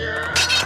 E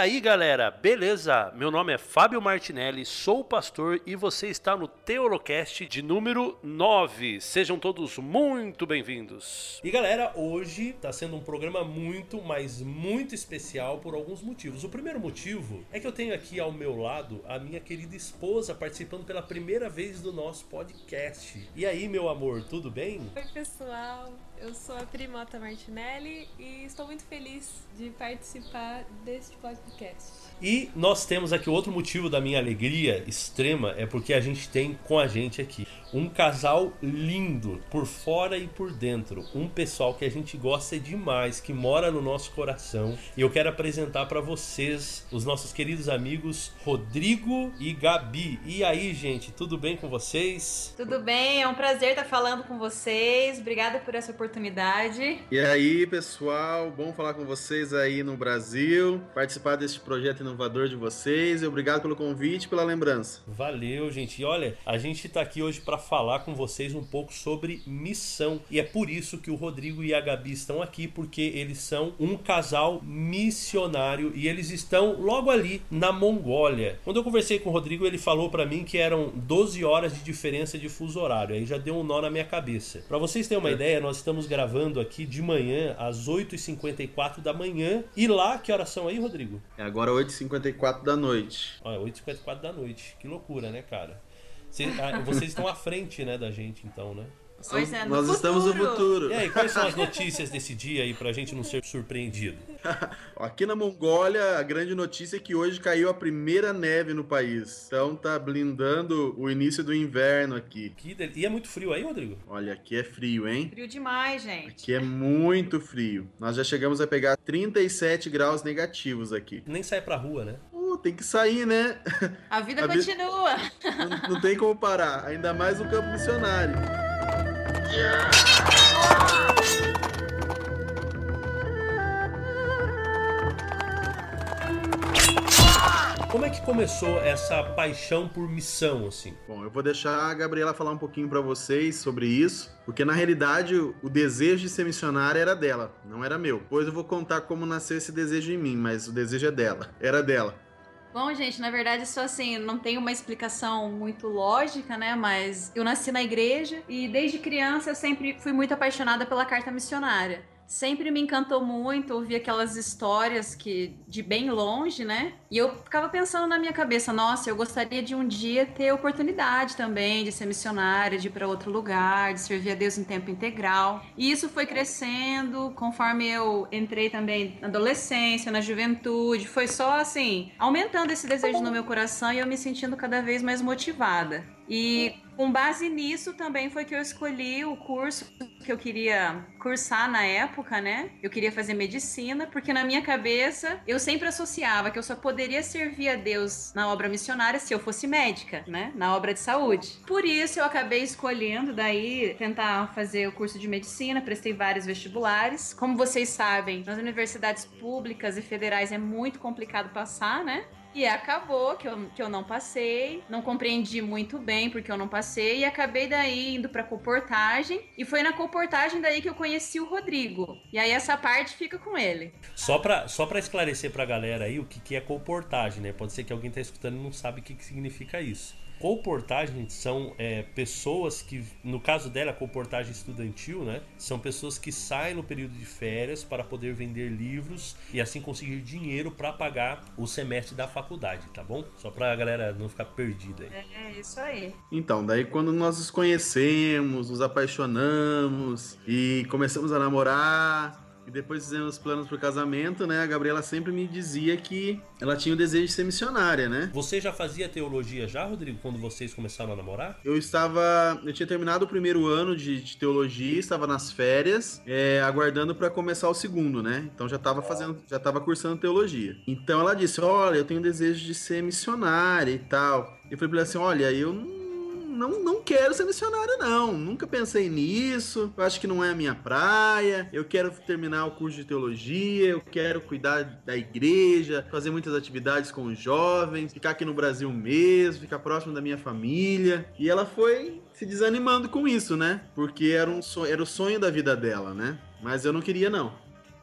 aí, galera, beleza? Meu nome é Fábio Martinelli, sou pastor e você está no Teolocast de número 9. Sejam todos muito bem-vindos. E galera, hoje está sendo um programa muito, mas muito especial por alguns motivos. O primeiro motivo é que eu tenho aqui ao meu lado a minha querida esposa participando pela primeira vez do nosso podcast. E aí, meu amor, tudo bem? Oi, pessoal. Eu sou a Primota Martinelli e estou muito feliz de participar deste podcast. E nós temos aqui outro motivo da minha alegria extrema é porque a gente tem com a gente aqui um casal lindo por fora e por dentro, um pessoal que a gente gosta demais, que mora no nosso coração. E eu quero apresentar para vocês os nossos queridos amigos Rodrigo e Gabi. E aí, gente, tudo bem com vocês? Tudo bem, é um prazer estar falando com vocês. Obrigada por essa oportunidade. E aí, pessoal, bom falar com vocês aí no Brasil, participar desse projeto inovador de vocês. E obrigado pelo convite, pela lembrança. Valeu, gente. E olha, a gente tá aqui hoje para falar com vocês um pouco sobre missão. E é por isso que o Rodrigo e a Gabi estão aqui, porque eles são um casal missionário e eles estão logo ali na Mongólia. Quando eu conversei com o Rodrigo, ele falou para mim que eram 12 horas de diferença de fuso horário. Aí já deu um nó na minha cabeça. Para vocês terem uma é. ideia, nós estamos gravando aqui de manhã às 8h54 da manhã. E lá, que horas são aí, Rodrigo? É agora 8h54 da noite. Olha, 8h54 da noite. Que loucura, né, cara? Ah, vocês estão à frente, né, da gente, então, né? Pois é, Nós futuro. estamos no futuro. E aí, quais são as notícias desse dia aí pra gente não ser surpreendido? Aqui na Mongólia, a grande notícia é que hoje caiu a primeira neve no país. Então tá blindando o início do inverno aqui. Que del... E é muito frio aí, Rodrigo? Olha, aqui é frio, hein? Frio demais, gente. Aqui é muito frio. Nós já chegamos a pegar 37 graus negativos aqui. Nem sai pra rua, né? Uh, tem que sair, né? A vida a continua. Vi... Não, não tem como parar, ainda mais no campo missionário. Como é que começou essa paixão por missão, assim? Bom, eu vou deixar a Gabriela falar um pouquinho para vocês sobre isso, porque na realidade o desejo de ser missionária era dela, não era meu. Depois eu vou contar como nasceu esse desejo em mim, mas o desejo é dela, era dela. Bom, gente, na verdade, isso assim, não tem uma explicação muito lógica, né? Mas eu nasci na igreja e desde criança eu sempre fui muito apaixonada pela carta missionária sempre me encantou muito ouvir aquelas histórias que de bem longe, né? E eu ficava pensando na minha cabeça, nossa, eu gostaria de um dia ter oportunidade também de ser missionária, de ir para outro lugar, de servir a Deus em tempo integral. E isso foi crescendo conforme eu entrei também na adolescência, na juventude, foi só assim, aumentando esse desejo no meu coração e eu me sentindo cada vez mais motivada. E com base nisso também foi que eu escolhi o curso que eu queria cursar na época, né? Eu queria fazer medicina, porque na minha cabeça eu sempre associava que eu só poderia servir a Deus na obra missionária se eu fosse médica, né? Na obra de saúde. Por isso eu acabei escolhendo daí tentar fazer o curso de medicina, prestei vários vestibulares. Como vocês sabem, nas universidades públicas e federais é muito complicado passar, né? E acabou que eu, que eu não passei, não compreendi muito bem porque eu não passei e acabei daí indo pra comportagem. E foi na comportagem daí que eu conheci o Rodrigo. E aí essa parte fica com ele. Só pra, só pra esclarecer pra galera aí o que, que é comportagem, né? Pode ser que alguém tá escutando e não sabe o que, que significa isso. Comportagem são é, pessoas que, no caso dela, a comportagem estudantil, né? São pessoas que saem no período de férias para poder vender livros e assim conseguir dinheiro para pagar o semestre da faculdade, tá bom? Só pra galera não ficar perdida aí. É, isso aí. Então, daí quando nós nos conhecemos, nos apaixonamos e começamos a namorar, e depois fizemos planos pro casamento, né? A Gabriela sempre me dizia que ela tinha o desejo de ser missionária, né? Você já fazia teologia já, Rodrigo, quando vocês começaram a namorar? Eu estava. Eu tinha terminado o primeiro ano de, de teologia, estava nas férias, é, aguardando para começar o segundo, né? Então já estava fazendo, já estava cursando teologia. Então ela disse: Olha, eu tenho desejo de ser missionária e tal. Eu falei pra ela assim: Olha, eu não não, não quero ser missionário, não. Nunca pensei nisso. Eu acho que não é a minha praia. Eu quero terminar o curso de teologia. Eu quero cuidar da igreja, fazer muitas atividades com os jovens, ficar aqui no Brasil mesmo, ficar próximo da minha família. E ela foi se desanimando com isso, né? Porque era, um sonho, era o sonho da vida dela, né? Mas eu não queria, não.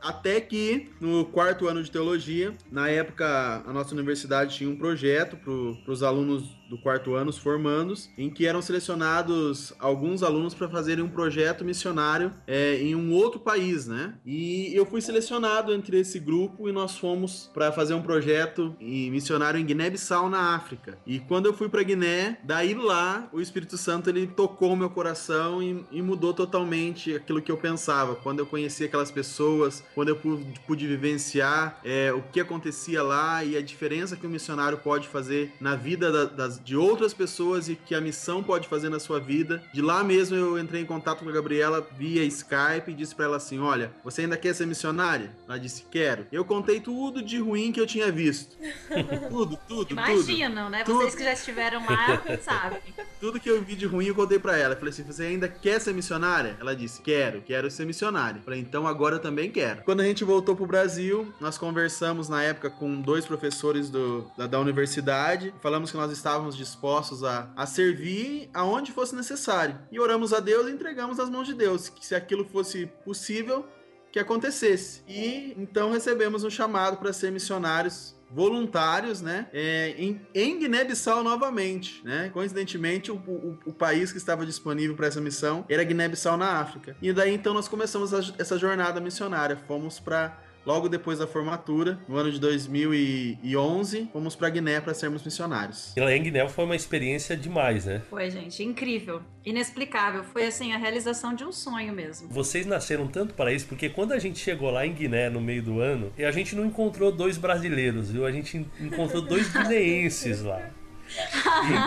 Até que no quarto ano de teologia, na época a nossa universidade tinha um projeto para os alunos do quarto ano, os formandos, em que eram selecionados alguns alunos para fazerem um projeto missionário é, em um outro país, né? E eu fui selecionado entre esse grupo e nós fomos para fazer um projeto missionário em Guiné-Bissau, na África. E quando eu fui para Guiné, daí lá o Espírito Santo ele tocou meu coração e, e, mudou totalmente aquilo que eu pensava. Quando eu conheci aquelas pessoas, quando eu pude, pude vivenciar é, o que acontecia lá e a diferença que o missionário pode fazer na vida da, das de outras pessoas e que a missão pode fazer na sua vida. De lá mesmo eu entrei em contato com a Gabriela via Skype e disse para ela assim: Olha, você ainda quer ser missionária? Ela disse: Quero. Eu contei tudo de ruim que eu tinha visto. tudo, tudo, Imaginam, tudo. né? Tudo. Vocês que já estiveram lá sabem. Tudo que eu vi de ruim eu contei para ela. Eu falei assim: Você ainda quer ser missionária? Ela disse: Quero, quero ser missionária. Eu falei: Então agora eu também quero. Quando a gente voltou pro Brasil, nós conversamos na época com dois professores do, da, da universidade. Falamos que nós estávamos estávamos dispostos a, a servir aonde fosse necessário. E oramos a Deus e entregamos nas mãos de Deus, que se aquilo fosse possível, que acontecesse. E então recebemos um chamado para ser missionários voluntários, né, é, em, em Guiné-Bissau novamente, né? Coincidentemente, o, o, o país que estava disponível para essa missão era Guiné-Bissau na África. E daí então nós começamos a, essa jornada missionária. Fomos para Logo depois da formatura, no ano de 2011, fomos para Guiné para sermos missionários. E lá em Guiné foi uma experiência demais, né? Foi, gente, incrível, inexplicável. Foi assim a realização de um sonho mesmo. Vocês nasceram tanto para isso porque quando a gente chegou lá em Guiné no meio do ano, a gente não encontrou dois brasileiros, viu? A gente encontrou dois guineenses lá.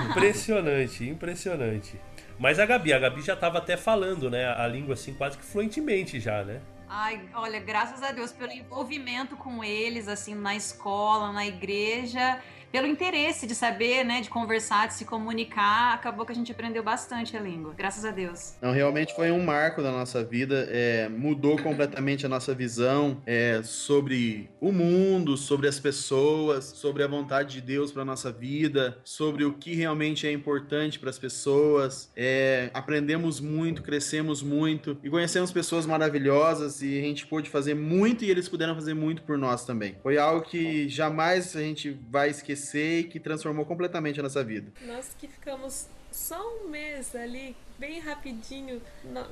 Impressionante, impressionante. Mas a Gabi, a Gabi já estava até falando, né, a língua assim quase que fluentemente já, né? Ai, olha, graças a Deus pelo envolvimento com eles, assim, na escola, na igreja pelo interesse de saber, né, de conversar, de se comunicar, acabou que a gente aprendeu bastante a língua, graças a Deus. Não, realmente foi um marco da nossa vida, é, mudou completamente a nossa visão é, sobre o mundo, sobre as pessoas, sobre a vontade de Deus para nossa vida, sobre o que realmente é importante para as pessoas. É, aprendemos muito, crescemos muito e conhecemos pessoas maravilhosas e a gente pôde fazer muito e eles puderam fazer muito por nós também. Foi algo que jamais a gente vai esquecer e que transformou completamente a nossa vida. Nós que ficamos só um mês ali, bem rapidinho,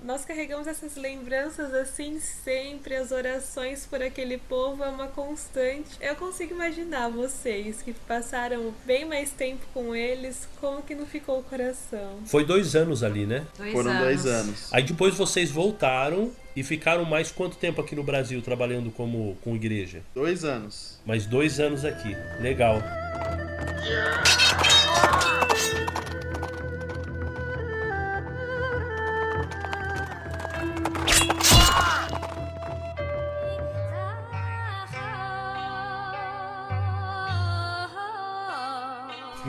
nós carregamos essas lembranças assim sempre, as orações por aquele povo é uma constante. Eu consigo imaginar vocês que passaram bem mais tempo com eles, como que não ficou o coração. Foi dois anos ali, né? Dois Foram anos. dois anos. Aí depois vocês voltaram e ficaram mais quanto tempo aqui no Brasil trabalhando como com igreja? Dois anos. Mais dois anos aqui. Legal.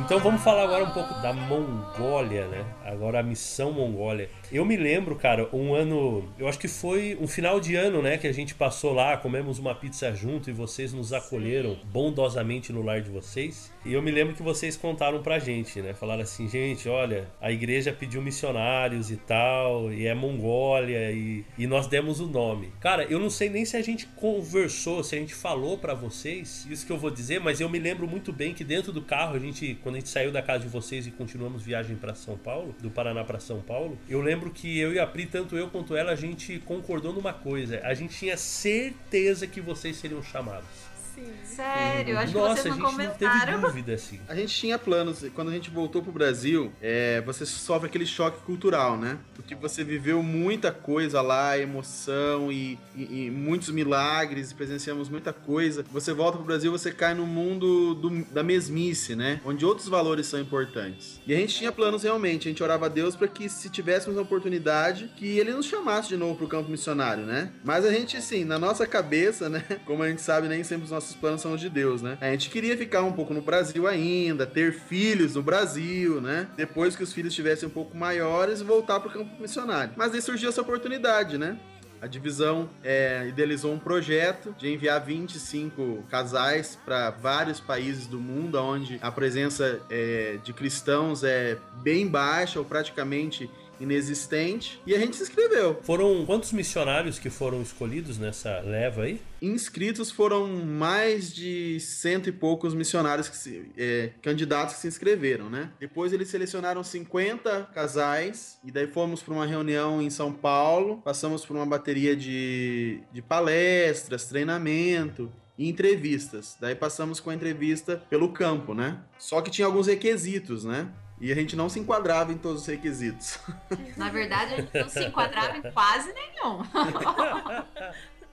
Então vamos falar agora um pouco da Mongólia, né? Agora a missão Mongólia. Eu me lembro, cara, um ano, eu acho que foi um final de ano, né, que a gente passou lá, comemos uma pizza junto e vocês nos acolheram bondosamente no lar de vocês. E eu me lembro que vocês contaram pra gente, né? Falaram assim, gente, olha, a igreja pediu missionários e tal, e é Mongólia, e, e nós demos o nome. Cara, eu não sei nem se a gente conversou, se a gente falou para vocês, isso que eu vou dizer, mas eu me lembro muito bem que dentro do carro, a gente, quando a gente saiu da casa de vocês e continuamos viagem para São Paulo, do Paraná para São Paulo, eu lembro que eu e a Pri, tanto eu quanto ela, a gente concordou numa coisa. A gente tinha certeza que vocês seriam chamados. Sim. Sério, acho Nossa, que vocês a não gente não teve comentaram. dúvida, assim. A gente tinha planos, e quando a gente voltou pro Brasil, é, você sofre aquele choque cultural, né? Porque você viveu muita coisa lá, emoção e, e- e muitos milagres, e presenciamos muita coisa. Você volta pro Brasil, você cai no mundo do- da mesmice, né? Onde outros valores são importantes. E a gente tinha planos realmente, a gente orava a Deus para que se tivéssemos a oportunidade, que ele nos chamasse de novo pro campo missionário, né? Mas a gente, assim, na nossa cabeça, né? Como a gente sabe, nem sempre os nossos nossos planos são os de Deus, né? A gente queria ficar um pouco no Brasil ainda, ter filhos no Brasil, né? Depois que os filhos estivessem um pouco maiores, voltar para o campo missionário. Mas aí surgiu essa oportunidade, né? A divisão é, idealizou um projeto de enviar 25 casais para vários países do mundo, onde a presença é, de cristãos é bem baixa ou praticamente inexistente. E a gente se inscreveu. Foram quantos missionários que foram escolhidos nessa leva aí? Inscritos foram mais de cento e poucos missionários, que se, é, candidatos que se inscreveram, né? Depois eles selecionaram 50 casais, e daí fomos para uma reunião em São Paulo, passamos por uma bateria de, de palestras, treinamento, e entrevistas. Daí passamos com a entrevista pelo campo, né? Só que tinha alguns requisitos, né? E a gente não se enquadrava em todos os requisitos. Na verdade, a gente não se enquadrava em quase nenhum.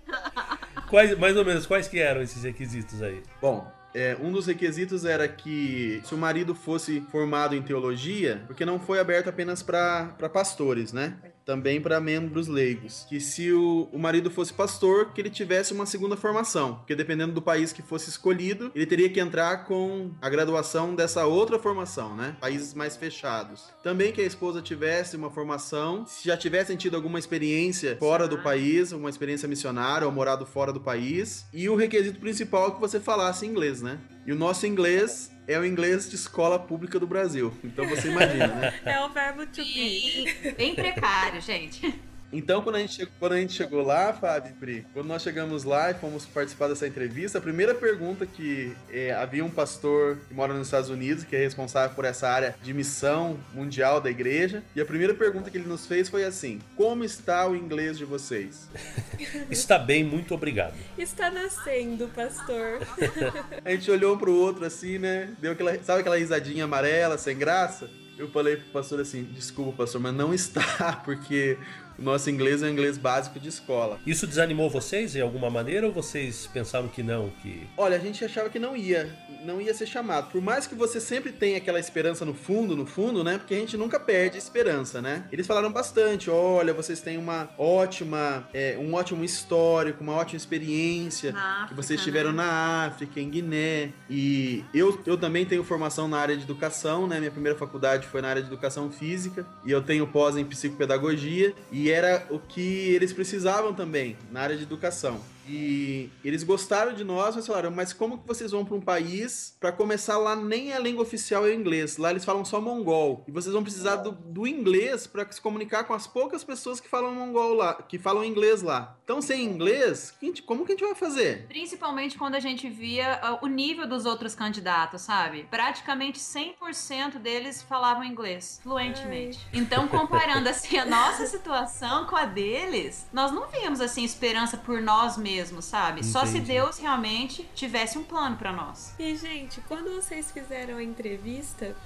quais, mais ou menos, quais que eram esses requisitos aí? Bom, é, um dos requisitos era que se o marido fosse formado em teologia, porque não foi aberto apenas para pastores, né? Também para membros leigos. Que se o, o marido fosse pastor, que ele tivesse uma segunda formação. Porque dependendo do país que fosse escolhido, ele teria que entrar com a graduação dessa outra formação, né? Países mais fechados. Também que a esposa tivesse uma formação, se já tivessem tido alguma experiência fora do país, uma experiência missionária ou morado fora do país. E o requisito principal é que você falasse inglês, né? E o nosso inglês é o inglês de escola pública do Brasil. Então você imagina, né? É o verbo to be. Bem precário, gente. Então, quando a, gente chegou, quando a gente chegou lá, Fábio Pri, quando nós chegamos lá e fomos participar dessa entrevista, a primeira pergunta que é, havia um pastor que mora nos Estados Unidos, que é responsável por essa área de missão mundial da igreja, e a primeira pergunta que ele nos fez foi assim: Como está o inglês de vocês? está bem, muito obrigado. Está nascendo, pastor. a gente olhou um pro outro assim, né? Deu aquela, sabe aquela risadinha amarela, sem graça? Eu falei pro pastor assim: Desculpa, pastor, mas não está, porque o nosso inglês é um inglês básico de escola. Isso desanimou vocês de alguma maneira ou vocês pensaram que não? Que... Olha, a gente achava que não ia, não ia ser chamado. Por mais que você sempre tenha aquela esperança no fundo, no fundo, né? Porque a gente nunca perde a esperança, né? Eles falaram bastante, olha, vocês têm uma ótima, é, um ótimo histórico, uma ótima experiência África, que vocês tiveram né? na África, em Guiné. E eu, eu também tenho formação na área de educação, né? Minha primeira faculdade foi na área de educação física e eu tenho pós em psicopedagogia e e era o que eles precisavam também na área de educação. E eles gostaram de nós, mas falaram: mas como que vocês vão para um país para começar lá nem a língua oficial é o inglês? Lá eles falam só mongol. E vocês vão precisar do, do inglês para se comunicar com as poucas pessoas que falam mongol lá, que falam inglês lá. Então, sem inglês, como que a gente vai fazer? Principalmente quando a gente via uh, o nível dos outros candidatos, sabe? Praticamente 100% deles falavam inglês fluentemente. Ai. Então, comparando assim a nossa situação com a deles, nós não víamos assim esperança por nós mesmos mesmo, sabe? Entendi. Só se Deus realmente tivesse um plano para nós. E, gente, quando vocês fizeram a entrevista,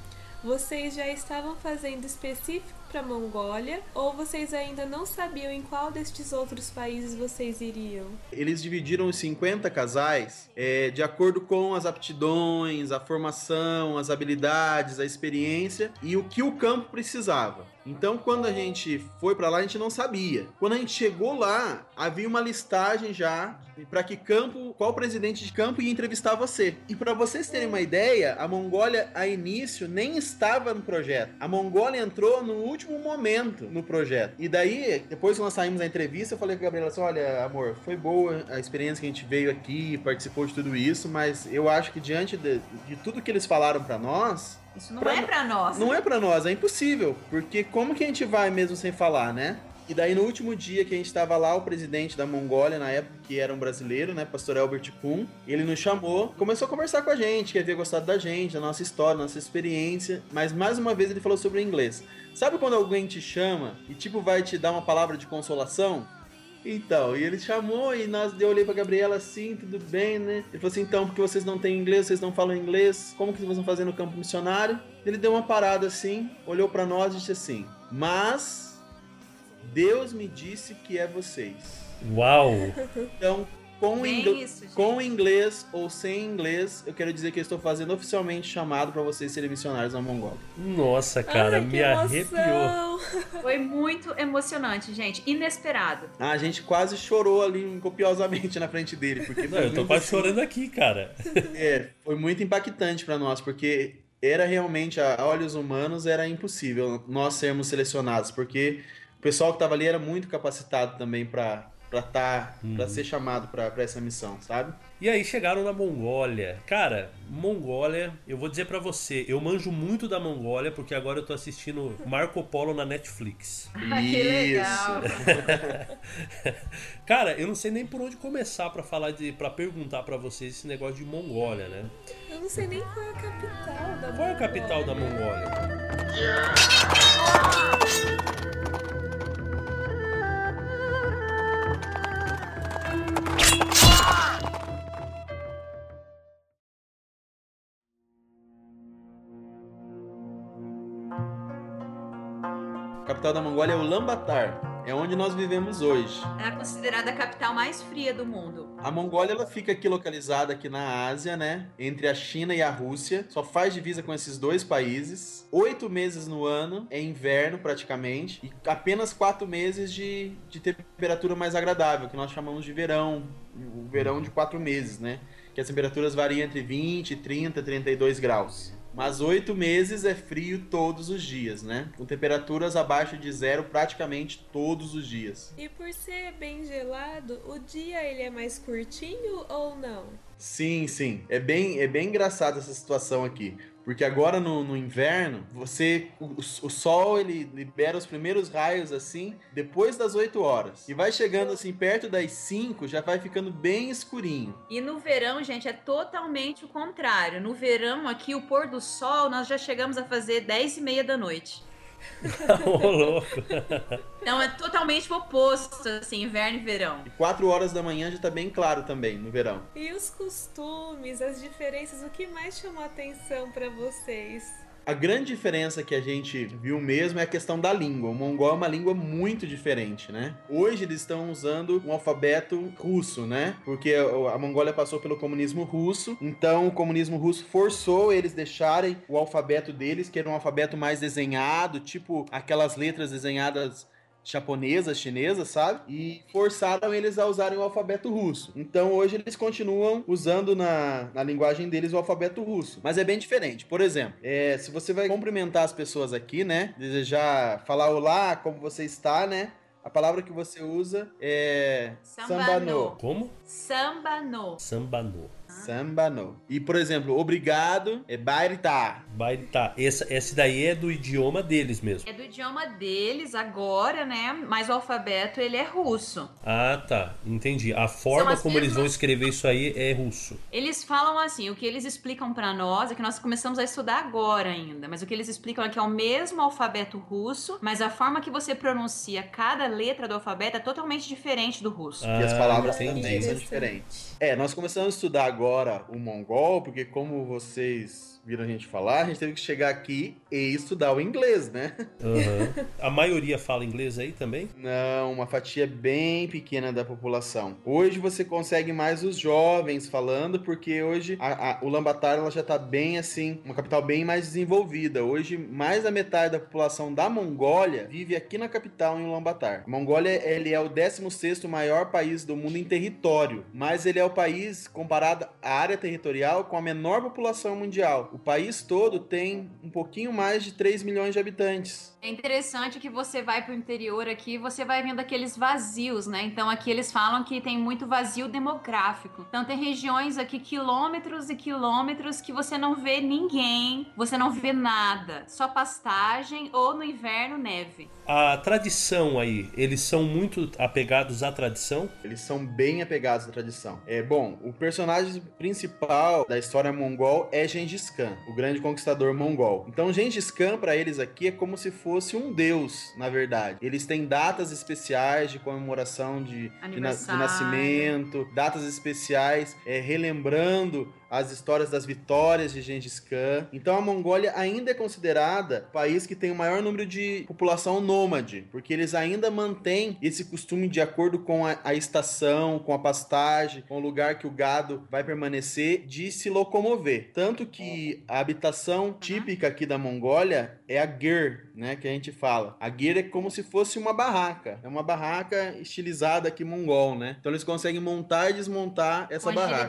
vocês já estavam fazendo específico para Mongólia ou vocês ainda não sabiam em qual destes outros países vocês iriam? Eles dividiram os 50 casais é, de acordo com as aptidões, a formação, as habilidades, a experiência e o que o campo precisava. Então, quando a gente foi para lá, a gente não sabia. Quando a gente chegou lá, havia uma listagem já para que campo, qual presidente de campo ia entrevistar você. E para vocês terem uma ideia, a Mongólia a início nem estava no projeto. A Mongólia entrou no último momento no projeto. E daí, depois que nós saímos da entrevista, eu falei com a Gabriela assim: "Olha, amor, foi boa a experiência que a gente veio aqui, participou de tudo isso, mas eu acho que diante de, de tudo que eles falaram para nós, isso não pra, é pra nós. Não é pra nós, é impossível. Porque como que a gente vai mesmo sem falar, né? E daí no último dia que a gente estava lá, o presidente da Mongólia, na época, que era um brasileiro, né, pastor Albert Kuhn, ele nos chamou, começou a conversar com a gente, que havia gostado da gente, da nossa história, da nossa experiência, mas mais uma vez ele falou sobre o inglês. Sabe quando alguém te chama e tipo vai te dar uma palavra de consolação? Então, e ele chamou e nós eu olhei pra Gabriela assim, tudo bem, né? Ele falou assim, então, porque vocês não têm inglês, vocês não falam inglês, como que vocês vão fazer no campo missionário? Ele deu uma parada assim, olhou para nós e disse assim: "Mas Deus me disse que é vocês". Uau! Então, Com, ingl- isso, com inglês ou sem inglês, eu quero dizer que eu estou fazendo oficialmente chamado para vocês serem missionários na Mongólia. Nossa, cara, Ai, me emoção. arrepiou. Foi muito emocionante, gente. Inesperado. Ah, a gente quase chorou ali copiosamente na frente dele, porque Não, eu tô quase assim- chorando aqui, cara. É, foi muito impactante para nós, porque era realmente, a olhos humanos, era impossível nós sermos selecionados, porque o pessoal que estava ali era muito capacitado também para para tá, para ser chamado para essa missão, sabe? E aí chegaram na Mongólia. Cara, Mongólia, eu vou dizer pra você, eu manjo muito da Mongólia porque agora eu tô assistindo Marco Polo na Netflix. Ah, que legal. Cara, eu não sei nem por onde começar pra falar de para perguntar pra vocês esse negócio de Mongólia, né? Eu não sei nem qual é a capital da Qual é a capital da Mongólia. Mongólia? A capital da Mongólia é Ulaanbaatar, é onde nós vivemos hoje. É considerada a capital mais fria do mundo. A Mongólia ela fica aqui localizada aqui na Ásia, né? Entre a China e a Rússia. Só faz divisa com esses dois países. Oito meses no ano, é inverno praticamente. E apenas quatro meses de, de temperatura mais agradável, que nós chamamos de verão. Verão de quatro meses, né? Que as temperaturas variam entre 20, 30, 32 graus. Mas oito meses é frio todos os dias, né? Com temperaturas abaixo de zero praticamente todos os dias. E por ser bem gelado, o dia ele é mais curtinho ou não? Sim, sim. É bem, é bem engraçado essa situação aqui. Porque agora no, no inverno, você. O, o sol ele libera os primeiros raios assim, depois das 8 horas. E vai chegando assim, perto das 5, já vai ficando bem escurinho. E no verão, gente, é totalmente o contrário. No verão, aqui, o pôr do sol, nós já chegamos a fazer 10 e meia da noite. Ô, louco. Então é totalmente o oposto, assim, inverno e verão. E 4 horas da manhã já tá bem claro também no verão. E os costumes, as diferenças, o que mais chamou a atenção pra vocês? A grande diferença que a gente viu mesmo é a questão da língua. O mongol é uma língua muito diferente, né? Hoje eles estão usando um alfabeto russo, né? Porque a Mongólia passou pelo comunismo russo, então o comunismo russo forçou eles deixarem o alfabeto deles, que era um alfabeto mais desenhado, tipo aquelas letras desenhadas japonesas, chinesas, sabe? E forçaram eles a usarem o alfabeto russo. Então hoje eles continuam usando na, na linguagem deles o alfabeto russo. Mas é bem diferente. Por exemplo, é, se você vai cumprimentar as pessoas aqui, né? Desejar falar olá, como você está, né? A palavra que você usa é Sambano. sambano. Como? Samba no. E, por exemplo, obrigado é bairita. Baita. Essa, esse daí é do idioma deles mesmo. É do idioma deles agora, né? Mas o alfabeto, ele é russo. Ah, tá. Entendi. A forma como eles vão mesmas- escrever isso aí é russo. Eles falam assim, o que eles explicam pra nós é que nós começamos a estudar agora ainda, mas o que eles explicam é que é o mesmo alfabeto russo, mas a forma que você pronuncia cada letra do alfabeto é totalmente diferente do russo. E as Ah, palavras também são diferentes. É, nós começamos a estudar agora o mongol, porque como vocês viram a gente falar, a gente teve que chegar aqui e estudar o inglês, né? Aham. A maioria fala inglês aí também? Não, uma fatia bem pequena da população. Hoje você consegue mais os jovens falando, porque hoje a, a, Ulaanbaatar ela já está bem assim, uma capital bem mais desenvolvida. Hoje mais da metade da população da Mongólia vive aqui na capital em Ulaanbaatar. A Mongólia ele é o 16º maior país do mundo em território, mas ele é o país comparado à área territorial com a menor população mundial. O país todo tem um pouquinho mais de 3 milhões de habitantes. É interessante que você vai pro interior aqui, você vai vendo aqueles vazios, né? Então aqui eles falam que tem muito vazio demográfico. Então tem regiões aqui quilômetros e quilômetros que você não vê ninguém, você não vê nada, só pastagem ou no inverno neve. A tradição aí, eles são muito apegados à tradição? Eles são bem apegados à tradição. É bom, o personagem principal da história mongol é Gengis Khan, o grande conquistador mongol. Então Gengis Khan para eles aqui é como se fosse um deus, na verdade. Eles têm datas especiais de comemoração de, de, na- de nascimento, datas especiais é, relembrando as histórias das vitórias de Gengis Khan. Então a Mongólia ainda é considerada o país que tem o maior número de população nômade, porque eles ainda mantêm esse costume de acordo com a, a estação, com a pastagem, com o lugar que o gado vai permanecer, de se locomover. Tanto que a habitação típica aqui da Mongólia é a ger, né, que a gente fala. A ger é como se fosse uma barraca. É uma barraca estilizada aqui mongol, né? Então eles conseguem montar e desmontar essa com barraca.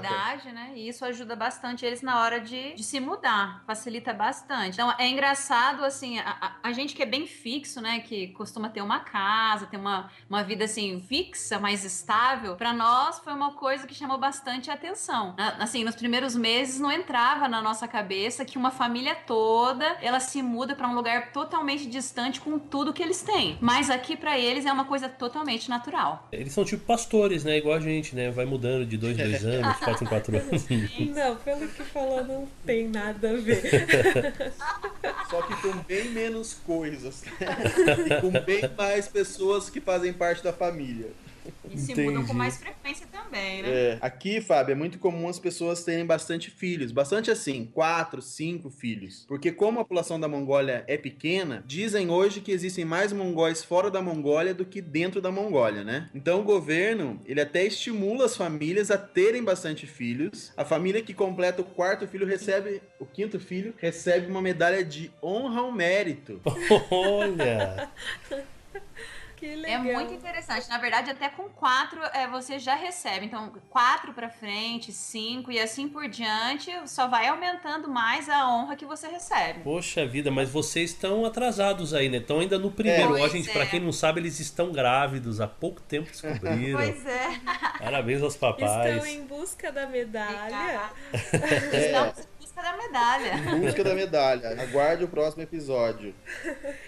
né? E isso ajuda bastante eles na hora de, de se mudar. Facilita bastante. Então é engraçado, assim, a, a, a gente que é bem fixo, né? Que costuma ter uma casa, ter uma, uma vida, assim, fixa, mais estável. Para nós foi uma coisa que chamou bastante atenção. Assim, nos primeiros meses não entrava na nossa cabeça que uma família toda, ela se muda para um lugar totalmente distante com tudo que eles têm. Mas aqui para eles é uma coisa totalmente natural. Eles são tipo pastores, né? Igual a gente, né? Vai mudando de dois em dois anos, quatro em quatro anos. Não, pelo que falou, não tem nada a ver. Só que com bem menos coisas. e com bem mais pessoas que fazem parte da família. E se mudam com mais frequência também, né? É. Aqui, Fábio, é muito comum as pessoas terem bastante filhos. Bastante assim, quatro, cinco filhos. Porque como a população da Mongólia é pequena, dizem hoje que existem mais mongóis fora da Mongólia do que dentro da Mongólia, né? Então o governo, ele até estimula as famílias a terem bastante filhos. A família que completa o quarto filho recebe, o quinto filho, recebe uma medalha de honra ao mérito. Olha! Que É legal. muito interessante. Na verdade, até com quatro é, você já recebe. Então, quatro pra frente, cinco e assim por diante, só vai aumentando mais a honra que você recebe. Poxa vida, mas vocês estão atrasados aí, né? Estão ainda no primeiro. É. Ó, gente, é. quem não sabe, eles estão grávidos. Há pouco tempo descobriram. Pois é. Parabéns aos Estão papais. em busca da medalha. Estamos em busca da medalha. Em busca da medalha. Aguarde o próximo episódio.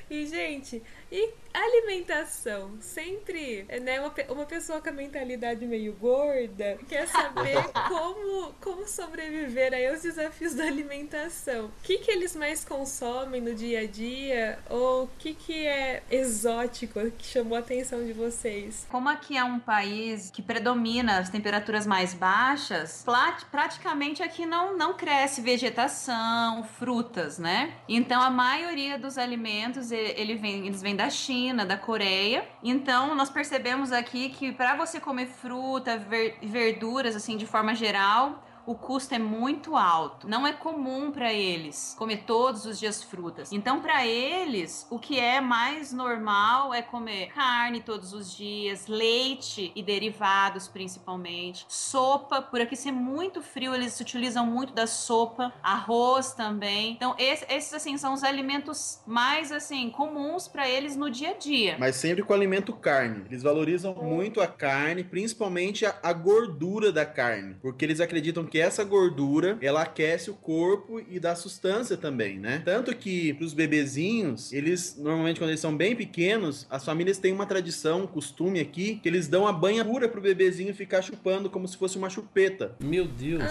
E, gente, e alimentação? Sempre, né, uma, uma pessoa com a mentalidade meio gorda quer saber como, como sobreviver aí aos desafios da alimentação. O que, que eles mais consomem no dia a dia? Ou o que, que é exótico que chamou a atenção de vocês? Como aqui é um país que predomina as temperaturas mais baixas, plat- praticamente aqui não, não cresce vegetação, frutas, né? Então a maioria dos alimentos ele vem, eles vêm da China, da Coreia. Então nós percebemos aqui que para você comer fruta, ver- verduras assim de forma geral, o custo é muito alto. Não é comum para eles comer todos os dias frutas. Então, para eles, o que é mais normal é comer carne todos os dias, leite e derivados principalmente, sopa. Por aqui ser muito frio, eles utilizam muito da sopa, arroz também. Então, esse- esses assim são os alimentos mais assim comuns para eles no dia a dia. Mas sempre com alimento carne. Eles valorizam muito a carne, principalmente a, a gordura da carne. Porque eles acreditam que essa gordura, ela aquece o corpo e dá sustância também, né? Tanto que pros bebezinhos, eles, normalmente quando eles são bem pequenos, as famílias têm uma tradição, um costume aqui, que eles dão a banha pura pro bebezinho ficar chupando como se fosse uma chupeta. Meu Deus.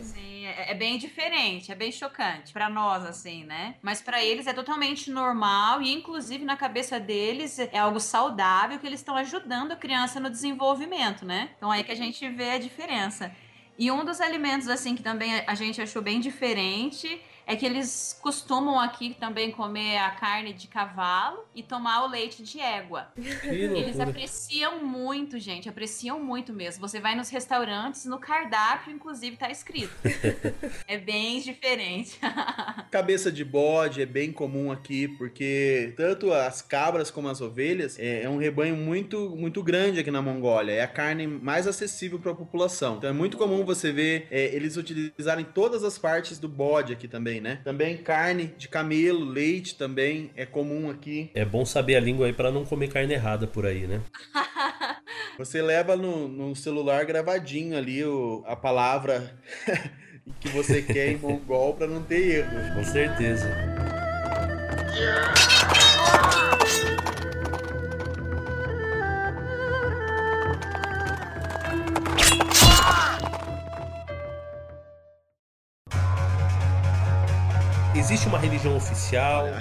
Sim, é, é bem diferente, é bem chocante pra nós assim, né? Mas pra eles é totalmente normal e inclusive na cabeça deles é algo saudável que eles estão ajudando a criança no desenvolvimento, né? Então aí que a gente vê a diferença. E um dos alimentos assim que também a gente achou bem diferente é que eles costumam aqui também comer a carne de cavalo e tomar o leite de égua. Eles apreciam muito, gente, apreciam muito mesmo. Você vai nos restaurantes, no cardápio, inclusive, tá escrito. é bem diferente. Cabeça de bode é bem comum aqui, porque tanto as cabras como as ovelhas é, é um rebanho muito, muito grande aqui na Mongólia. É a carne mais acessível para a população. Então é muito comum você ver é, eles utilizarem todas as partes do bode aqui também, né? Também carne de camelo, leite também é comum aqui. É bom saber a língua aí pra não comer carne errada por aí, né? Você leva no, no celular gravadinho ali o, a palavra que você quer em mongol para não ter erro. Com certeza. Existe uma religião oficial? A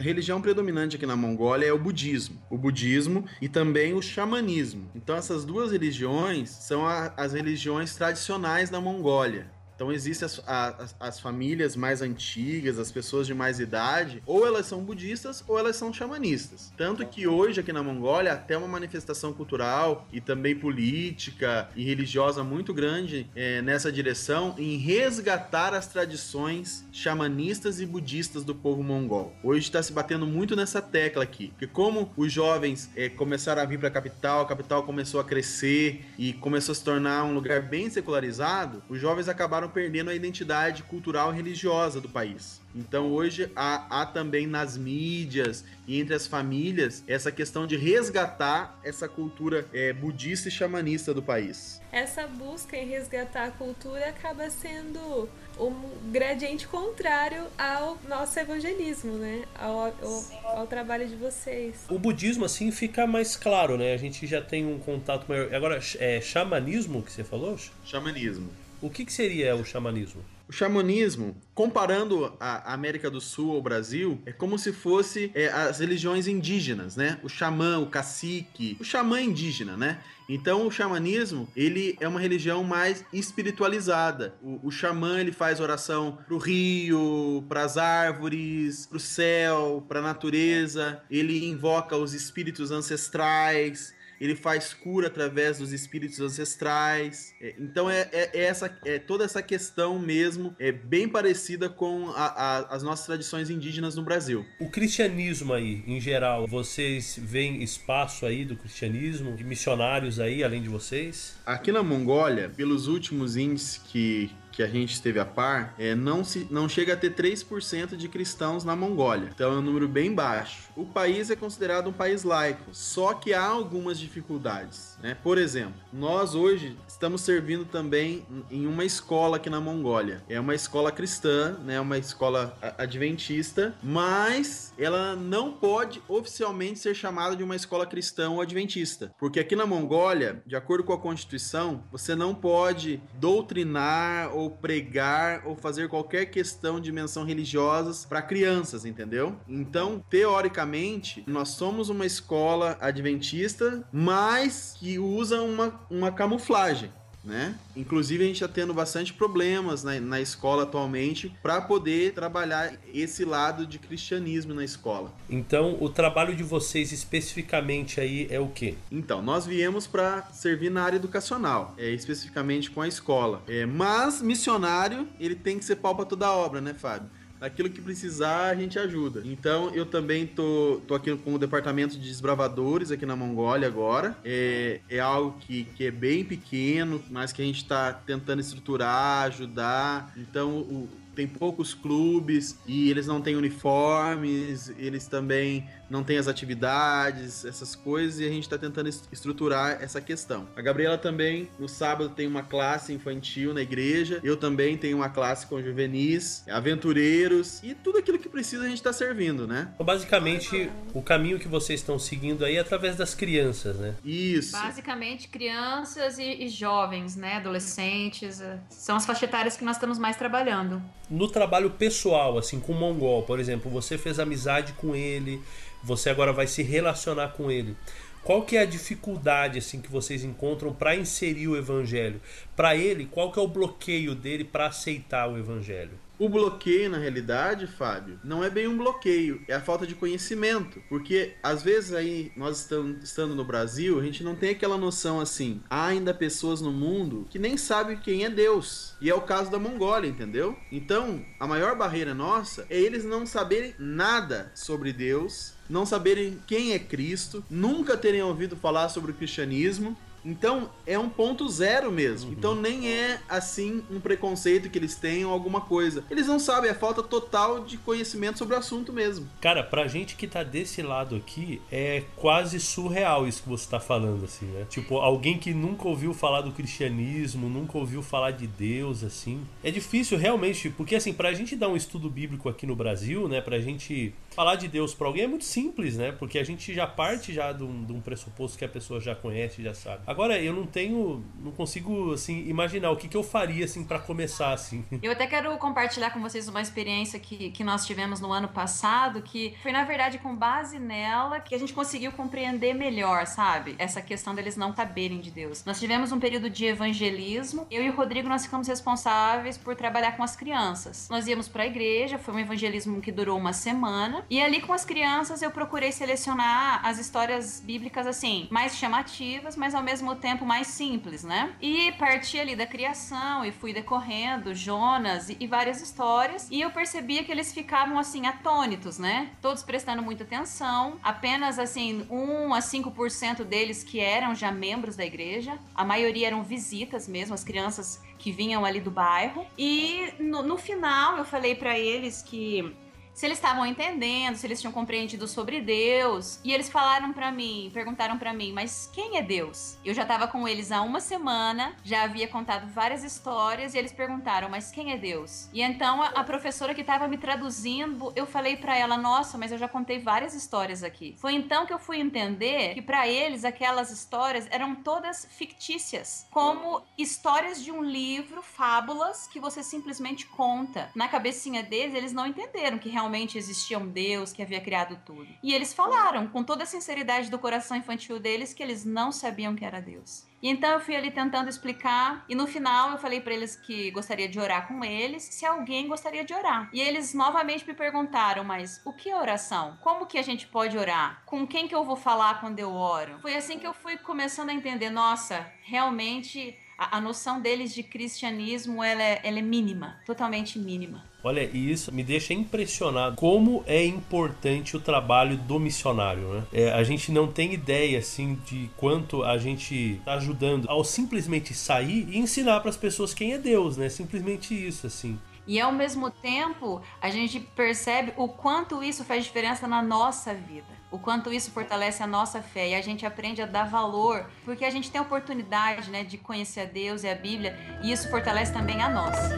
religião predominante aqui na Mongólia é o budismo. O budismo e também o xamanismo. Então essas duas religiões são a- as religiões tradicionais da Mongólia. Então existem as, as, as, famílias mais antigas, as pessoas de mais idade, ou elas são budistas ou elas são xamanistas. Tanto que hoje aqui na Mongólia até uma manifestação cultural e também política e religiosa muito grande é, nessa direção em resgatar as tradições xamanistas e budistas do povo mongol. Hoje está se batendo muito nessa tecla aqui, que como os jovens é, começaram a vir para a capital, a capital começou a crescer e começou a se tornar um lugar bem secularizado, os jovens acabaram perdendo a identidade cultural e religiosa do país. Então hoje há, há, também nas mídias e entre as famílias essa questão de resgatar essa cultura é, budista e xamanista do país. Essa busca em resgatar a cultura acaba sendo um gradiente contrário ao nosso evangelismo, né? Ao, ao, ao, trabalho de vocês. O budismo, assim, fica mais claro, né? A gente já tem um contato maior. Agora, é xamanismo que você falou? Xamanismo. O que, que seria o xamanismo? O xamanismo, comparando a América do Sul ao Brasil, é como se fosse é, as religiões indígenas, né? O xamã, o cacique, o xamã indígena, né? Então o xamanismo, ele é uma religião mais espiritualizada. O, o xamã, ele faz oração pro rio, pras árvores, pro céu, pra natureza. Ele invoca os espíritos ancestrais ele faz cura através dos espíritos ancestrais. É, então é, é, é, essa, é toda essa questão mesmo é bem parecida com a, a, as nossas tradições indígenas no Brasil. O cristianismo aí, em geral, vocês veem espaço aí do cristianismo, de missionários aí, além de vocês? Aqui na Mongólia, pelos últimos índices que que a gente esteve a par, é, não, se, não chega a ter 3% de cristãos na Mongólia. Então é um número bem baixo. O país é considerado um país laico, só que há algumas dificuldades. Né? Por exemplo, nós hoje estamos servindo também em uma escola aqui na Mongólia. É uma escola cristã, né? uma escola adventista, mas ela não pode oficialmente ser chamada de uma escola cristã ou adventista. Porque aqui na Mongólia, de acordo com a Constituição, você não pode doutrinar ou pregar ou fazer qualquer questão de menção religiosas para crianças, entendeu? Então, teoricamente, nós somos uma escola adventista, mas que usa uma, uma camuflagem né? Inclusive a gente está tendo bastante problemas na, na escola atualmente para poder trabalhar esse lado de cristianismo na escola. Então, o trabalho de vocês especificamente aí é o quê? Então, nós viemos para servir na área educacional, é, especificamente com a escola. É, mas missionário, ele tem que ser pau para toda a obra, né, Fábio? Aquilo que precisar, a gente ajuda. Então, eu também tô, tô aqui com o departamento de desbravadores aqui na Mongólia agora. É, é algo que, que é bem pequeno, mas que a gente está tentando estruturar, ajudar. Então, o, tem poucos clubes e eles não têm uniformes, eles também não têm as atividades, essas coisas, e a gente está tentando estruturar essa questão. A Gabriela também, no sábado, tem uma classe infantil na igreja, eu também tenho uma classe com juvenis, aventureiros, e tudo aquilo que precisa a gente está servindo, né? Então, basicamente, o caminho que vocês estão seguindo aí é através das crianças, né? Isso. Basicamente, crianças e, e jovens, né? Adolescentes, eh, são as faixas etárias que nós estamos mais trabalhando no trabalho pessoal, assim, com o Mongol, por exemplo, você fez amizade com ele, você agora vai se relacionar com ele. Qual que é a dificuldade assim que vocês encontram para inserir o evangelho? Para ele, qual que é o bloqueio dele para aceitar o evangelho? O bloqueio, na realidade, Fábio, não é bem um bloqueio, é a falta de conhecimento. Porque às vezes aí, nós estando no Brasil, a gente não tem aquela noção assim. Há ainda pessoas no mundo que nem sabem quem é Deus. E é o caso da Mongólia, entendeu? Então, a maior barreira nossa é eles não saberem nada sobre Deus, não saberem quem é Cristo, nunca terem ouvido falar sobre o cristianismo então é um ponto zero mesmo. Uhum. Então nem é assim um preconceito que eles têm ou alguma coisa. Eles não sabem, é falta total de conhecimento sobre o assunto mesmo. Cara, pra gente que tá desse lado aqui, é quase surreal isso que você tá falando, assim, né? Tipo, alguém que nunca ouviu falar do cristianismo, nunca ouviu falar de Deus, assim. É difícil realmente, porque assim, pra gente dar um estudo bíblico aqui no Brasil, né? Pra gente falar de Deus pra alguém é muito simples, né? Porque a gente já parte já de um, de um pressuposto que a pessoa já conhece, já sabe. Agora, eu não tenho, não consigo, assim, imaginar o que, que eu faria, assim, para começar, assim. Eu até quero compartilhar com vocês uma experiência que, que nós tivemos no ano passado, que foi, na verdade, com base nela que a gente conseguiu compreender melhor, sabe? Essa questão deles não saberem de Deus. Nós tivemos um período de evangelismo. Eu e o Rodrigo, nós ficamos responsáveis por trabalhar com as crianças. Nós íamos para a igreja, foi um evangelismo que durou uma semana. E ali com as crianças eu procurei selecionar as histórias bíblicas, assim, mais chamativas, mas ao mesmo tempo mais simples, né? E parti ali da criação e fui decorrendo Jonas e, e várias histórias. E eu percebia que eles ficavam, assim, atônitos, né? Todos prestando muita atenção. Apenas, assim, 1 a 5% deles que eram já membros da igreja. A maioria eram visitas mesmo, as crianças que vinham ali do bairro. E no, no final eu falei para eles que se eles estavam entendendo, se eles tinham compreendido sobre Deus. E eles falaram para mim, perguntaram para mim, mas quem é Deus? Eu já tava com eles há uma semana, já havia contado várias histórias e eles perguntaram, mas quem é Deus? E então a, a professora que tava me traduzindo, eu falei para ela, nossa, mas eu já contei várias histórias aqui. Foi então que eu fui entender que para eles aquelas histórias eram todas fictícias, como histórias de um livro, fábulas que você simplesmente conta. Na cabecinha deles, eles não entenderam que realmente realmente existia um Deus que havia criado tudo. E eles falaram, com toda a sinceridade do coração infantil deles, que eles não sabiam que era Deus. E então eu fui ali tentando explicar, e no final eu falei para eles que gostaria de orar com eles, se alguém gostaria de orar. E eles novamente me perguntaram, mas o que é oração? Como que a gente pode orar? Com quem que eu vou falar quando eu oro? Foi assim que eu fui começando a entender, nossa, realmente a, a noção deles de cristianismo ela é, ela é mínima, totalmente mínima. Olha, e isso me deixa impressionado como é importante o trabalho do missionário, né? É, a gente não tem ideia, assim, de quanto a gente está ajudando ao simplesmente sair e ensinar para as pessoas quem é Deus, né? Simplesmente isso, assim. E ao mesmo tempo, a gente percebe o quanto isso faz diferença na nossa vida o quanto isso fortalece a nossa fé e a gente aprende a dar valor, porque a gente tem a oportunidade né, de conhecer a Deus e a Bíblia, e isso fortalece também a nossa.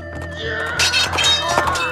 E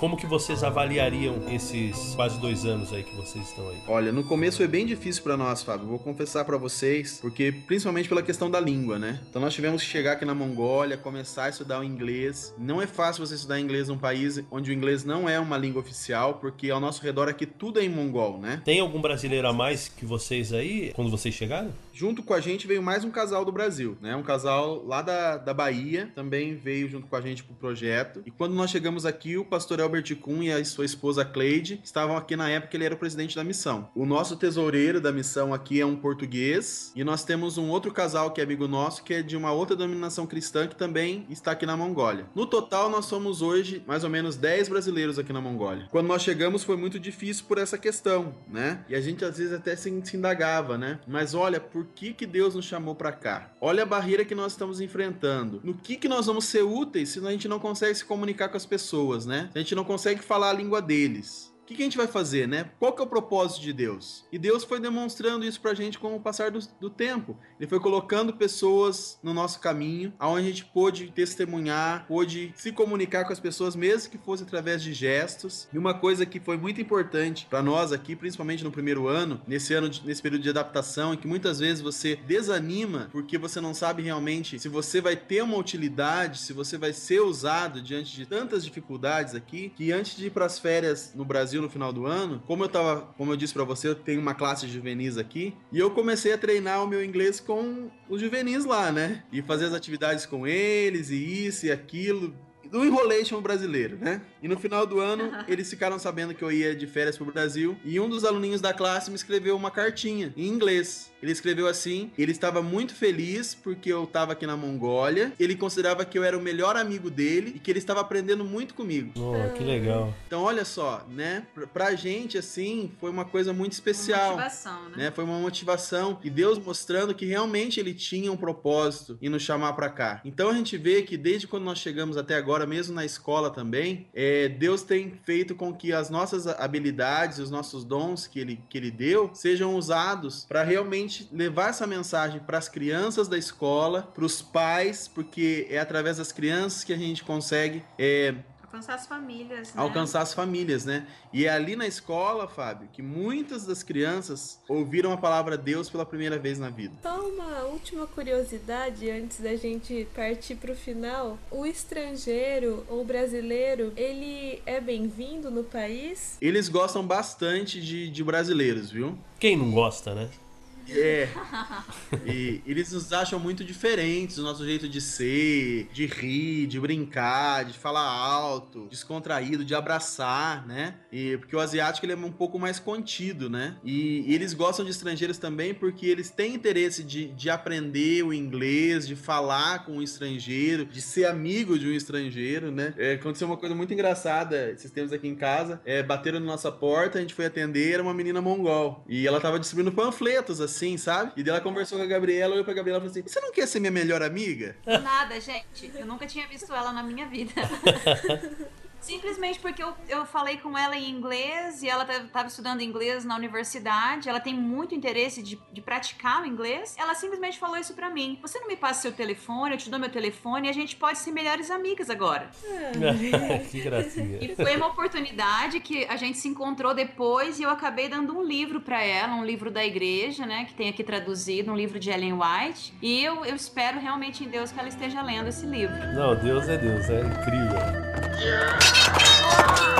como que vocês avaliariam esses quase dois anos aí que vocês estão aí? Olha, no começo foi bem difícil para nós, Fábio. Vou confessar para vocês, porque principalmente pela questão da língua, né? Então nós tivemos que chegar aqui na Mongólia, começar a estudar o inglês. Não é fácil você estudar inglês num país onde o inglês não é uma língua oficial, porque ao nosso redor aqui tudo é em mongol, né? Tem algum brasileiro a mais que vocês aí, quando vocês chegaram? Junto com a gente veio mais um casal do Brasil, né? Um casal lá da, da Bahia também veio junto com a gente pro projeto. E quando nós chegamos aqui, o pastor Albert Kuhn e a sua esposa Cleide estavam aqui na época que ele era o presidente da missão. O nosso tesoureiro da missão aqui é um português e nós temos um outro casal que é amigo nosso que é de uma outra denominação cristã que também está aqui na Mongólia. No total, nós somos hoje mais ou menos 10 brasileiros aqui na Mongólia. Quando nós chegamos foi muito difícil por essa questão, né? E a gente às vezes até se, se indagava, né? Mas olha, por que, que Deus nos chamou para cá? Olha a barreira que nós estamos enfrentando. No que, que nós vamos ser úteis se a gente não consegue se comunicar com as pessoas, né? Se a gente não consegue falar a língua deles que, que a gente vai fazer, né? Qual que é o propósito de Deus? E Deus foi demonstrando isso pra gente com o passar do, do tempo. Ele foi colocando pessoas no nosso caminho, aonde a gente pôde testemunhar, pôde se comunicar com as pessoas, mesmo que fosse através de gestos. E uma coisa que foi muito importante para nós aqui, principalmente no primeiro ano, nesse ano, de, nesse período de adaptação, em que muitas vezes você desanima porque você não sabe realmente se você vai ter uma utilidade, se você vai ser usado diante de tantas dificuldades aqui, que antes de ir para as férias no Brasil Brasil no final do ano, como eu tava, como eu disse para você, eu tenho uma classe de juvenis aqui, e eu comecei a treinar o meu inglês com os juvenis lá, né? E fazer as atividades com eles, e isso e aquilo, do enrolation brasileiro, né? E no final do ano, eles ficaram sabendo que eu ia de férias pro Brasil, e um dos aluninhos da classe me escreveu uma cartinha em inglês ele escreveu assim: ele estava muito feliz porque eu estava aqui na Mongólia. Ele considerava que eu era o melhor amigo dele e que ele estava aprendendo muito comigo. Oh, que legal. Então, olha só, né? Pra, pra gente, assim, foi uma coisa muito especial. Uma motivação, né? né? Foi uma motivação. E Deus mostrando que realmente ele tinha um propósito em nos chamar para cá. Então a gente vê que desde quando nós chegamos até agora, mesmo na escola também, é, Deus tem feito com que as nossas habilidades, os nossos dons que ele, que ele deu, sejam usados para realmente realmente levar essa mensagem para as crianças da escola, para os pais, porque é através das crianças que a gente consegue é, Alcançar as famílias. Né? alcançar as famílias, né? E é ali na escola, Fábio, que muitas das crianças ouviram a palavra Deus pela primeira vez na vida. Só uma última curiosidade antes da gente partir pro final. O estrangeiro ou brasileiro, ele é bem-vindo no país? Eles gostam bastante de, de brasileiros, viu? Quem não gosta, né? É. E eles nos acham muito diferentes, o nosso jeito de ser, de rir, de brincar, de falar alto, descontraído, de abraçar, né? E porque o asiático ele é um pouco mais contido, né? E, e eles gostam de estrangeiros também porque eles têm interesse de, de aprender o inglês, de falar com um estrangeiro, de ser amigo de um estrangeiro, né? É, aconteceu uma coisa muito engraçada esses tempos aqui em casa. É, bateram na nossa porta, a gente foi atender, era uma menina mongol. E ela tava distribuindo panfletos, assim, sabe? E daí ela conversou com a Gabriela, olhou pra Gabriela e falou assim: Você não quer ser minha melhor amiga? Nada, gente. Eu nunca tinha visto ela na minha vida. Simplesmente porque eu, eu falei com ela em inglês e ela estava estudando inglês na universidade. Ela tem muito interesse de, de praticar o inglês. Ela simplesmente falou isso pra mim. Você não me passa seu telefone, eu te dou meu telefone e a gente pode ser melhores amigas agora. que gracinha. E foi uma oportunidade que a gente se encontrou depois e eu acabei dando um livro pra ela, um livro da igreja, né, que tem aqui traduzido, um livro de Ellen White. E eu, eu espero realmente em Deus que ela esteja lendo esse livro. Não, Deus é Deus, é incrível. Yeah.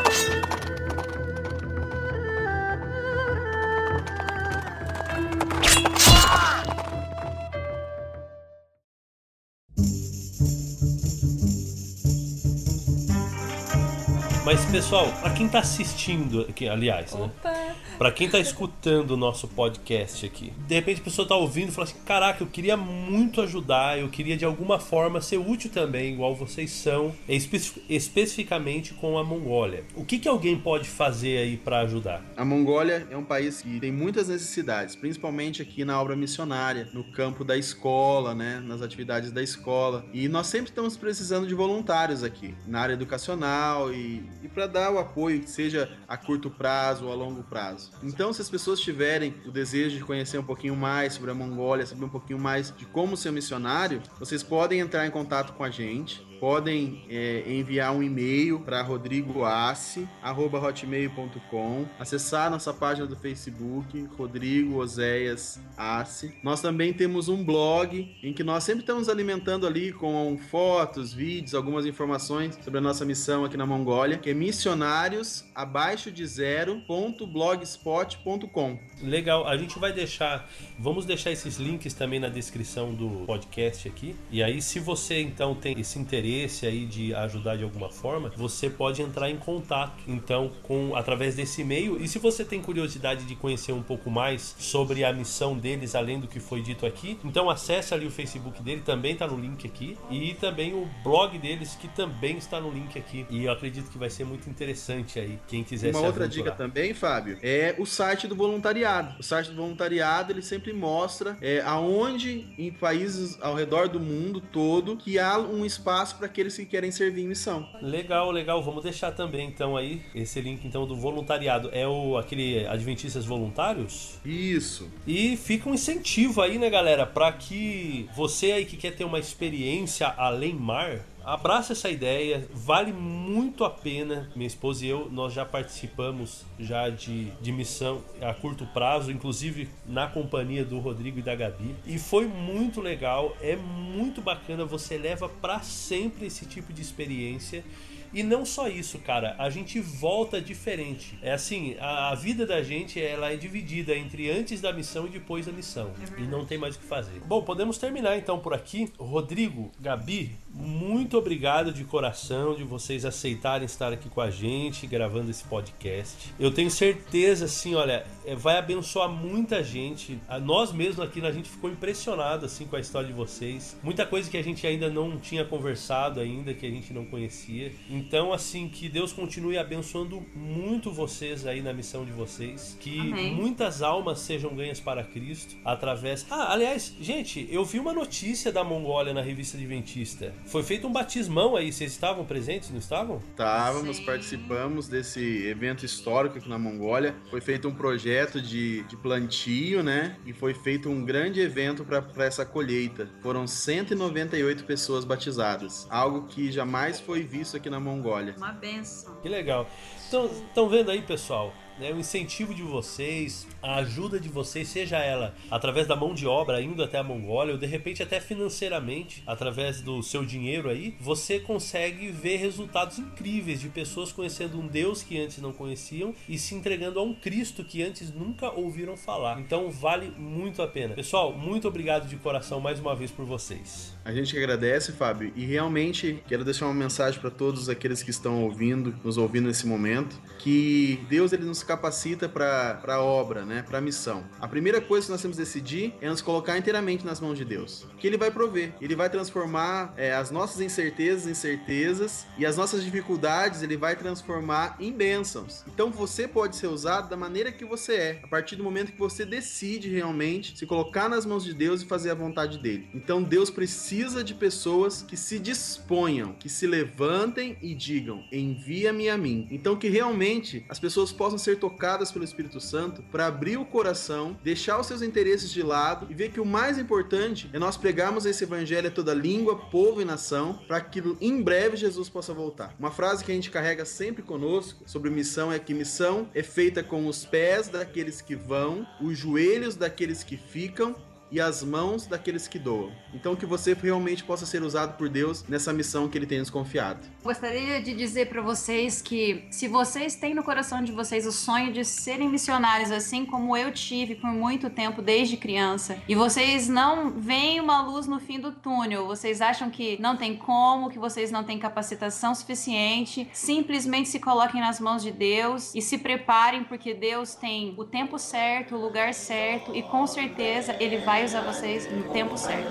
Mas pessoal, pra quem tá assistindo aqui, aliás, né? Opa! Pra quem tá escutando o nosso podcast aqui, de repente a pessoa tá ouvindo e fala assim: Caraca, eu queria muito ajudar, eu queria de alguma forma ser útil também, igual vocês são, espe- especificamente com a Mongólia. O que, que alguém pode fazer aí pra ajudar? A Mongólia é um país que tem muitas necessidades, principalmente aqui na obra missionária, no campo da escola, né, nas atividades da escola. E nós sempre estamos precisando de voluntários aqui, na área educacional e, e para dar o apoio seja a curto prazo ou a longo prazo. Então, se as pessoas tiverem o desejo de conhecer um pouquinho mais sobre a Mongólia, saber um pouquinho mais de como ser missionário, vocês podem entrar em contato com a gente podem é, enviar um e-mail para rodrigoassi@hotmail.com, acessar nossa página do Facebook, Rodrigo Oséias Assi. Nós também temos um blog em que nós sempre estamos alimentando ali com fotos, vídeos, algumas informações sobre a nossa missão aqui na Mongólia, que é missionários abaixo de zero.blogspot.com. Legal, a gente vai deixar, vamos deixar esses links também na descrição do podcast aqui. E aí, se você então tem esse interesse aí de ajudar de alguma forma, você pode entrar em contato então com através desse e-mail. E se você tem curiosidade de conhecer um pouco mais sobre a missão deles, além do que foi dito aqui, então acesse ali o Facebook dele, também está no link aqui, e também o blog deles que também está no link aqui. E eu acredito que vai ser muito interessante aí quem quiser Uma outra dica também, Fábio, é o site do voluntariado. O site do voluntariado ele sempre mostra é, aonde em países ao redor do mundo todo que há um espaço para aqueles que querem servir em missão. Legal, legal. Vamos deixar também então aí esse link então do voluntariado. É o aquele Adventistas Voluntários? Isso. E fica um incentivo aí, né, galera, para que você aí que quer ter uma experiência além mar, abraça essa ideia, vale muito a pena. Minha esposa e eu, nós já participamos já de, de missão a curto prazo, inclusive na companhia do Rodrigo e da Gabi, e foi muito legal, é muito bacana, você leva para sempre esse tipo de experiência. E não só isso, cara, a gente volta diferente. É assim, a, a vida da gente ela é dividida entre antes da missão e depois da missão. e não tem mais o que fazer. Bom, podemos terminar então por aqui. Rodrigo, Gabi, muito obrigado de coração de vocês aceitarem estar aqui com a gente, gravando esse podcast. Eu tenho certeza, assim, olha, é, vai abençoar muita gente. Nós mesmos aqui, a gente ficou impressionado assim com a história de vocês. Muita coisa que a gente ainda não tinha conversado ainda, que a gente não conhecia. Então, assim, que Deus continue abençoando muito vocês aí na missão de vocês. Que Amém. muitas almas sejam ganhas para Cristo através. Ah, aliás, gente, eu vi uma notícia da Mongólia na revista Adventista. Foi feito um batismão aí. Vocês estavam presentes, não estavam? Estávamos, Sim. participamos desse evento histórico aqui na Mongólia. Foi feito um projeto de, de plantio, né? E foi feito um grande evento para essa colheita. Foram 198 pessoas batizadas. Algo que jamais foi visto aqui na Mongólia. Uma benção. Que legal. Então, estão vendo aí, pessoal? Né, o incentivo de vocês, a ajuda de vocês, seja ela através da mão de obra indo até a Mongólia, ou de repente até financeiramente, através do seu dinheiro aí, você consegue ver resultados incríveis de pessoas conhecendo um Deus que antes não conheciam e se entregando a um Cristo que antes nunca ouviram falar. Então vale muito a pena. Pessoal, muito obrigado de coração mais uma vez por vocês. A gente agradece, Fábio, e realmente quero deixar uma mensagem para todos aqueles que estão ouvindo, nos ouvindo nesse momento, que Deus ele nos capacita para a obra, né, para a missão. A primeira coisa que nós temos que decidir é nos colocar inteiramente nas mãos de Deus, que Ele vai prover, Ele vai transformar é, as nossas incertezas em certezas e as nossas dificuldades Ele vai transformar em bênçãos. Então você pode ser usado da maneira que você é, a partir do momento que você decide realmente se colocar nas mãos de Deus e fazer a vontade dele. Então Deus precisa de pessoas que se disponham, que se levantem e digam: envia-me a mim. Então que realmente as pessoas possam ser tocadas pelo Espírito Santo para abrir o coração, deixar os seus interesses de lado e ver que o mais importante é nós pregarmos esse evangelho a toda língua, povo e nação, para que em breve Jesus possa voltar. Uma frase que a gente carrega sempre conosco sobre missão é que missão é feita com os pés daqueles que vão, os joelhos daqueles que ficam e as mãos daqueles que doam. Então que você realmente possa ser usado por Deus nessa missão que ele tem nos confiado. Gostaria de dizer para vocês que se vocês têm no coração de vocês o sonho de serem missionários, assim como eu tive por muito tempo desde criança, e vocês não veem uma luz no fim do túnel, vocês acham que não tem como, que vocês não têm capacitação suficiente, simplesmente se coloquem nas mãos de Deus e se preparem porque Deus tem o tempo certo, o lugar certo e com certeza ele vai raios a vocês no tempo certo.